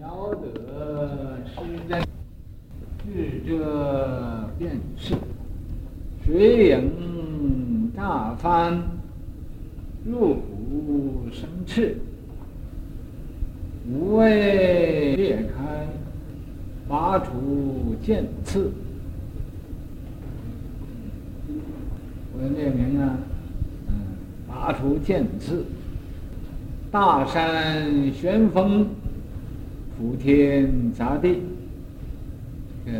妙德施真，智者便是，水影乍翻，入骨生翅，无畏裂开，拔除剑刺。我列名啊，嗯，拔除剑刺，大山旋风。普天砸地，这个，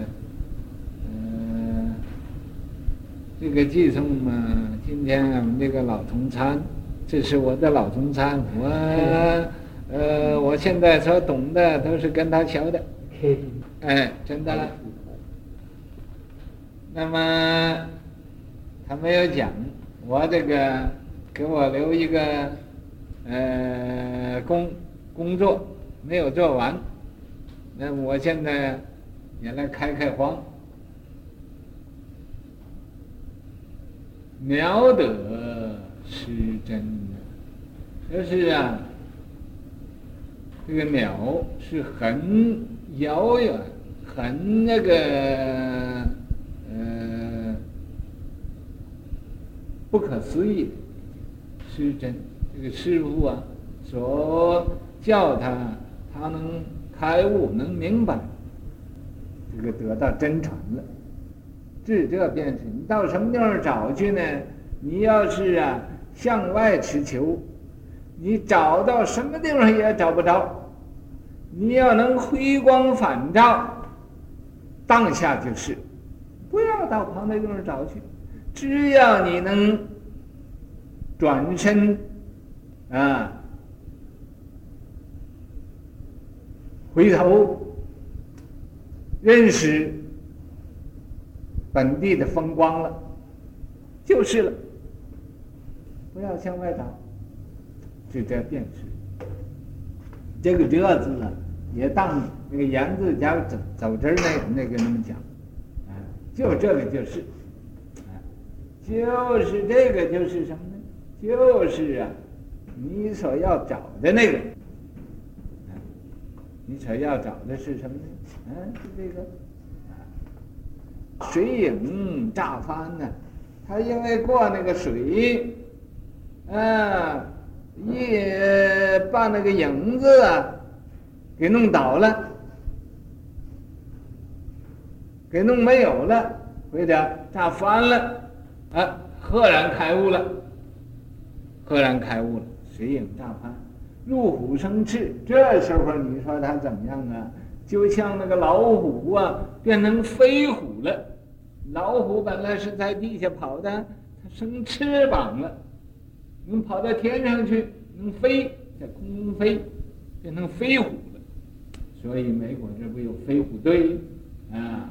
呃，这个寄送嘛，今天我们这个老同参，这是我的老同参，我，呃，我现在所懂的都是跟他学的，哎，真的。那么他没有讲，我这个给我留一个，呃，工工作没有做完。那我现在也来开开荒，苗的是真的，就是啊，这个妙是很遥远、很那个呃不可思议的施真。这个师傅啊，所叫他，他能。开悟能明白，这个得到真传了。智者辩识，你到什么地方找去呢？你要是啊向外持求，你找到什么地方也找不着。你要能回光返照，当下就是，不要到旁边地方找去。只要你能转身，啊。回头认识本地的风光了，就是了。不要向外找，就这样辨识。这个“这”字啊，也当那个言字加走走之那那个那么讲，啊，就这个就是，啊，就是这个就是什么呢？就是啊，你所要找的那个。你所要找的是什么呢？嗯，是这个，水影乍翻呢，他因为过那个水，啊，一把那个影子啊，给弄倒了，给弄没有了，或者炸翻了，啊，赫然开悟了，赫然开悟了，水影乍翻。入虎生翅，这时候你说他怎么样啊？就像那个老虎啊，变成飞虎了。老虎本来是在地下跑的，它生翅膀了，能跑到天上去，能飞，在空中飞，变成飞虎了。所以美国这不有飞虎队啊？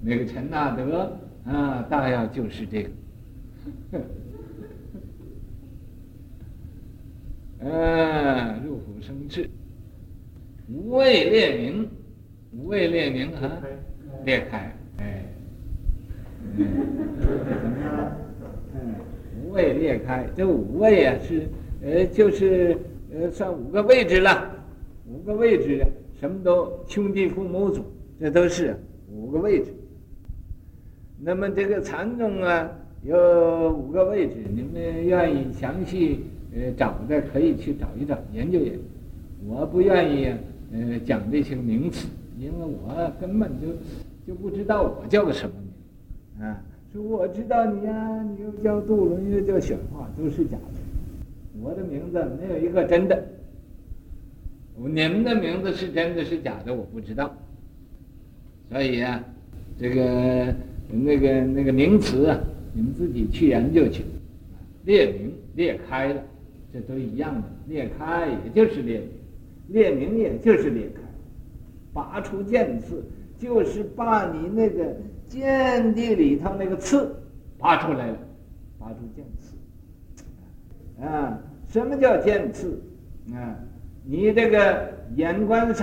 那个陈纳德啊，大要就是这个。嗯，入虎生智，五味列明，五味列明啊，裂开，哎，嗯，嗯，五味裂开，这五位啊是，呃，就是呃，算五个位置了，五个位置，什么都兄弟父母祖，这都是五个位置。那么这个禅宗啊，有五个位置，你们愿意详细？呃，找的可以去找一找，研究研究。我不愿意，呃，讲这些名词，因为我根本就就不知道我叫个什么名，啊，说我知道你呀、你又叫杜伦，又叫显化，都是假的。我的名字没有一个真的，你们的名字是真的是假的，我不知道。所以啊，这个那个那个名词啊，你们自己去研究去，列明列开了。这都一样的，裂开也就是裂，裂明也就是裂开，拔出剑刺就是把你那个剑地里头那个刺拔出来了，拔出剑刺。啊，什么叫剑刺？啊，你这个眼观色，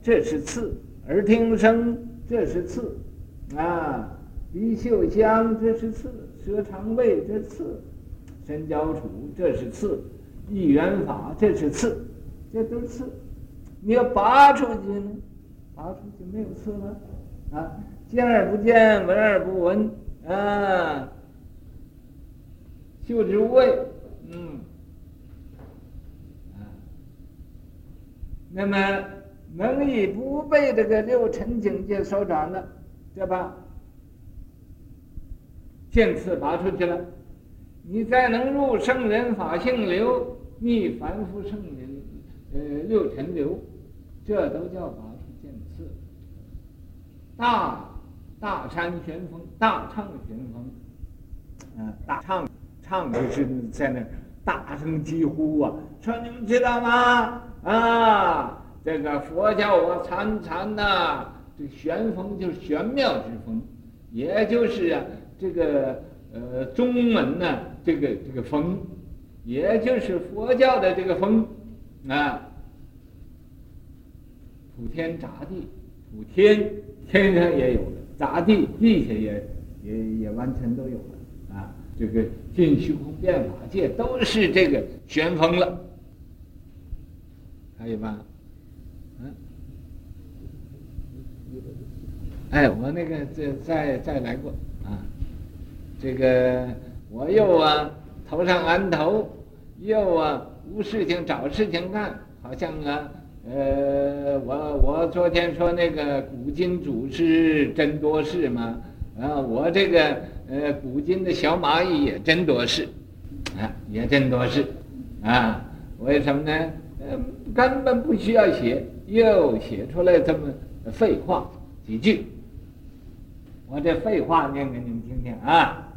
这是刺；耳听声，这是刺；啊，鼻嗅香，这是刺；舌尝味，这刺；身交触，这是刺。一元法，这是刺，这都是刺，你要拔出去呢，拔出去没有刺了，啊，见而不见，闻而不闻，啊，嗅之无味，嗯，啊，那么能以不被这个六尘境界所转了，对吧？见刺拔出去了，你再能入圣人法性流，逆凡夫圣人，呃，六尘流。这都叫拔出见刺，大大山玄风，大唱玄风，啊，大唱唱就是在那大声疾呼啊，说你们知道吗？啊，这个佛教我参禅呐，这玄风就是玄妙之风，也就是啊，这个呃宗门呐，这个这个风，也就是佛教的这个风，啊。普天杂地，普天天上也有了，杂地地下也也也完全都有了啊！这个尽虚空遍法界都是这个旋风了，可以吧？嗯，哎，我那个再再再来过啊！这个我又啊头上安头，又啊无事情找事情干，好像啊。呃，我我昨天说那个古今祖师真多事嘛，啊，我这个呃古今的小蚂蚁也真多事，啊，也真多事，啊，为什么呢？呃，根本不需要写，又写出来这么废话几句，我这废话念给你们听听啊。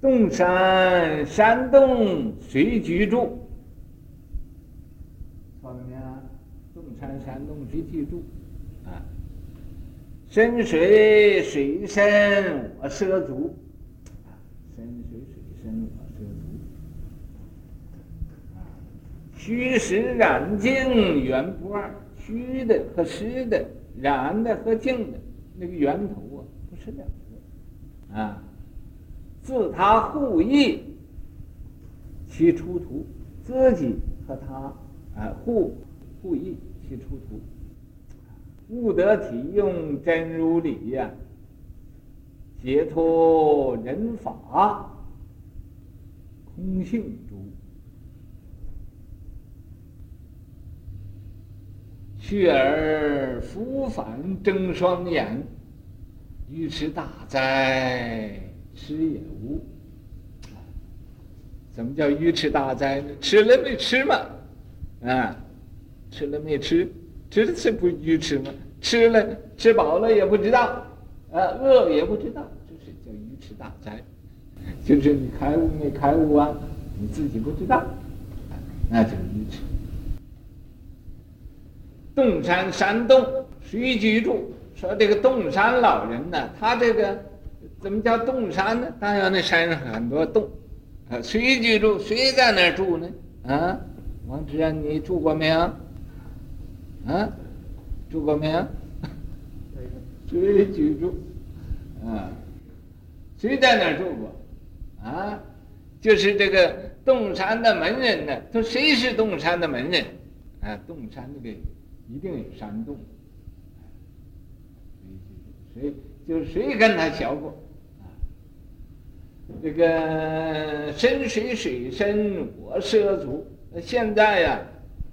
洞山山洞谁居住？洞？山山洞谁居住？啊，深水水深我涉足，啊，深水水深我涉足，啊，虚实染净源不二，虚的和实的，染的和净的，那个源头啊，不是两个，啊，自他互异，其出图，自己和他啊互互异。其出图，悟得体用真如理呀，解脱人法，空性主，去而复返睁双眼，愚痴大哉，吃也无。怎么叫愚痴大灾呢？吃了没吃嘛？啊？吃了没吃？吃了吃不愚痴吗？吃了吃饱了也不知道，啊，饿也不知道，这是叫愚痴大灾。就是你开悟没开悟啊？你自己不知道，那就是愚痴。洞山山洞谁居住？说这个洞山老人呢，他这个怎么叫洞山呢？当然那山上很多洞，啊，谁居住？谁在那儿住呢？啊，王志安，你住过没有？啊，住过没有？谁居住？啊，谁在那儿住过？啊，就是这个洞山的门人呢。他谁是洞山的门人？啊，洞山那个一定有山洞。谁居住？谁就谁跟他学过？这个深水水深我涉足。现在呀，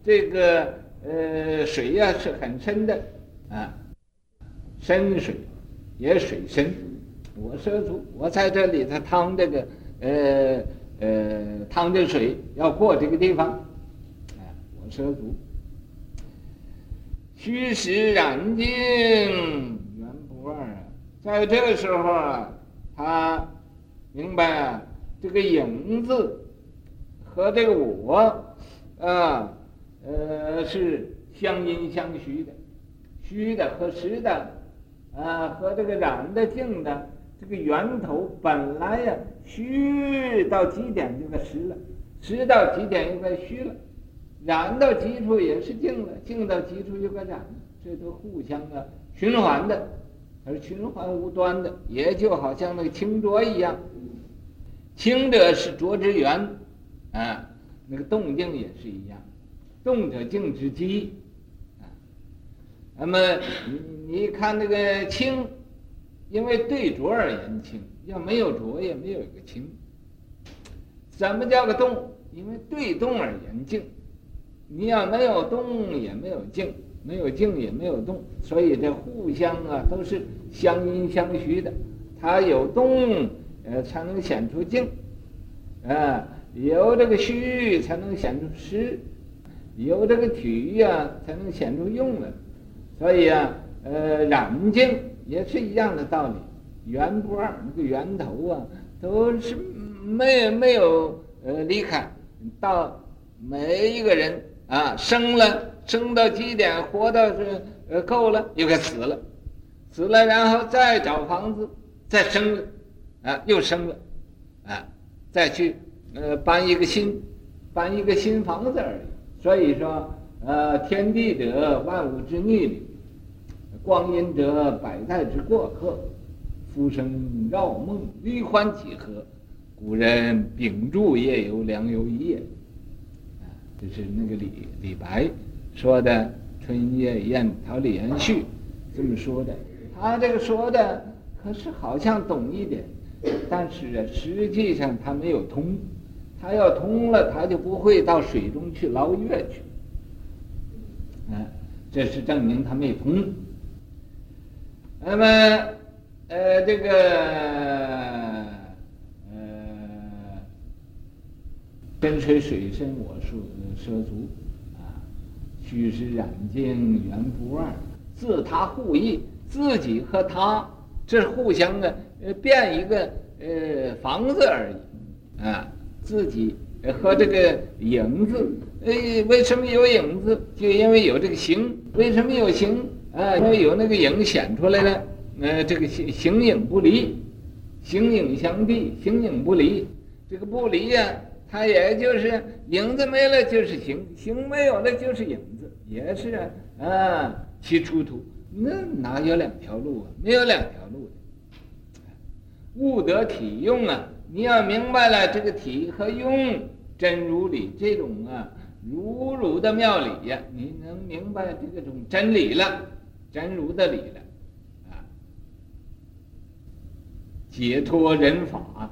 这个。呃，水呀、是很深的，啊，深水，也水深。我涉足，我在这里头趟这个，呃呃，趟着水要过这个地方，啊，我涉足。虚实染净源不二啊，在这个时候啊，他明白啊，这个影子和这个我，啊。呃，是相因相虚的，虚的和实的，啊，和这个染的净的，这个源头本来呀，虚到极点就该实了，实到极点又该虚了，染到极处也是净了，净到极处又该染了，这都互相的循环的，而循环无端的，也就好像那个清浊一样，清者是浊之源，啊，那个动静也是一样。动者静之基，啊，那么你你看那个清，因为对浊而言清，要没有浊也没有一个清。怎么叫个动？因为对动而言静，你要没有动也没有静，没有静也没有动，所以这互相啊都是相因相虚的，它有动，呃才能显出静，啊。有这个虚才能显出实，有这个体啊才能显出用来。所以啊，呃，染净也是一样的道理，源不二，那个源头啊都是没没有呃离开。到每一个人啊生了，生到极点，活到是呃够了，又该死了，死了然后再找房子，再生，啊又生了，啊再去。呃，搬一个新，搬一个新房子而已。所以说，呃，天地者，万物之逆旅；光阴者，百代之过客。浮生若梦，离欢几何？古人秉烛夜游，良游一夜。啊，这是那个李李白说的《春夜宴桃李园序》这么说的。他这个说的可是好像懂一点，但是啊，实际上他没有通。他要通了，他就不会到水中去捞月去。啊，这是证明他没通。那么，呃，这个，呃，身垂水深，我涉涉足，啊，虚实染净，源不二，自他互异，自己和他这是互相的，呃，变一个呃房子而已，啊。自己和这个影子，呃，为什么有影子？就因为有这个形。为什么有形？啊，因为有那个影显出来了。呃，这个形形影不离，形影相避，形影不离。这个不离呀、啊，它也就是影子没了就是形，形没有了就是影子，也是啊，其出途。那哪有两条路啊？没有两条路的。物得体用啊。你要明白了这个体和用真如理这种啊如如的妙理呀，你能明白这种真理了，真如的理了，啊，解脱人法，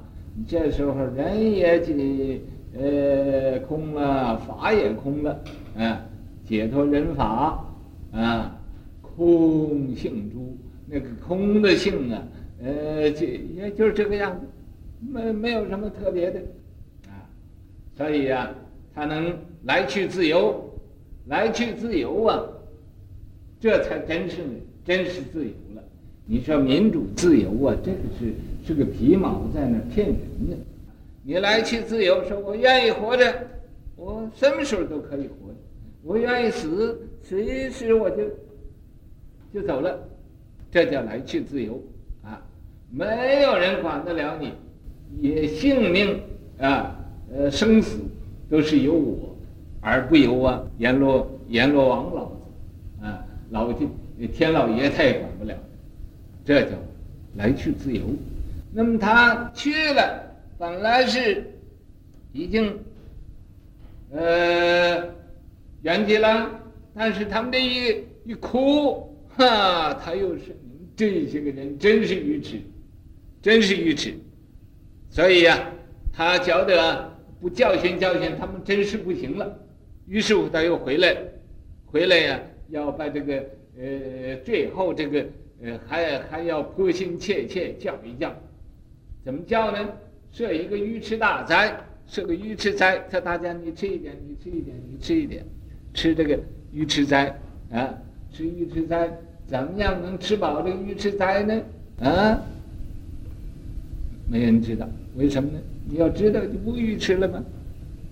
这时候人也解呃空了，法也空了，啊，解脱人法，啊，空性诸那个空的性啊，呃，就也就是这个样子。没没有什么特别的，啊，所以呀、啊，他能来去自由，来去自由啊，这才真是真是自由了。你说民主自由啊，这个是是个皮毛在那骗人呢。你来去自由，说我愿意活着，我什么时候都可以活；我愿意死，随时我就就走了，这叫来去自由，没有人管得了你。也性命啊，呃，生死都是由我，而不由啊阎罗阎罗王老子啊，老天天老爷他也管不了，这叫来去自由。那么他去了，本来是已经呃圆寂了，但是他们这一一哭，哈，他又是这些个人真是愚痴，真是愚痴。所以呀、他觉得不教训教训他们真是不行了，于是乎他又回来，回来呀、要把这个呃最后这个呃还还要迫心切切教一教，怎么教呢？设一个鱼池大斋，设个鱼池斋，叫大家你吃一点，你吃一点，你吃一点，吃这个鱼池斋啊，吃鱼池斋，怎么样能吃饱这个鱼池斋呢？啊，没人知道。为什么呢？你要知道就不愚痴了吗？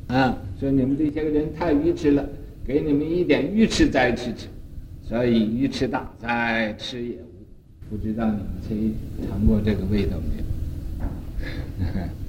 啊，说你们这些个人太愚痴了，给你们一点鱼翅再吃吃，所以鱼翅大再吃也无。不知道你们谁尝过这个味道没有？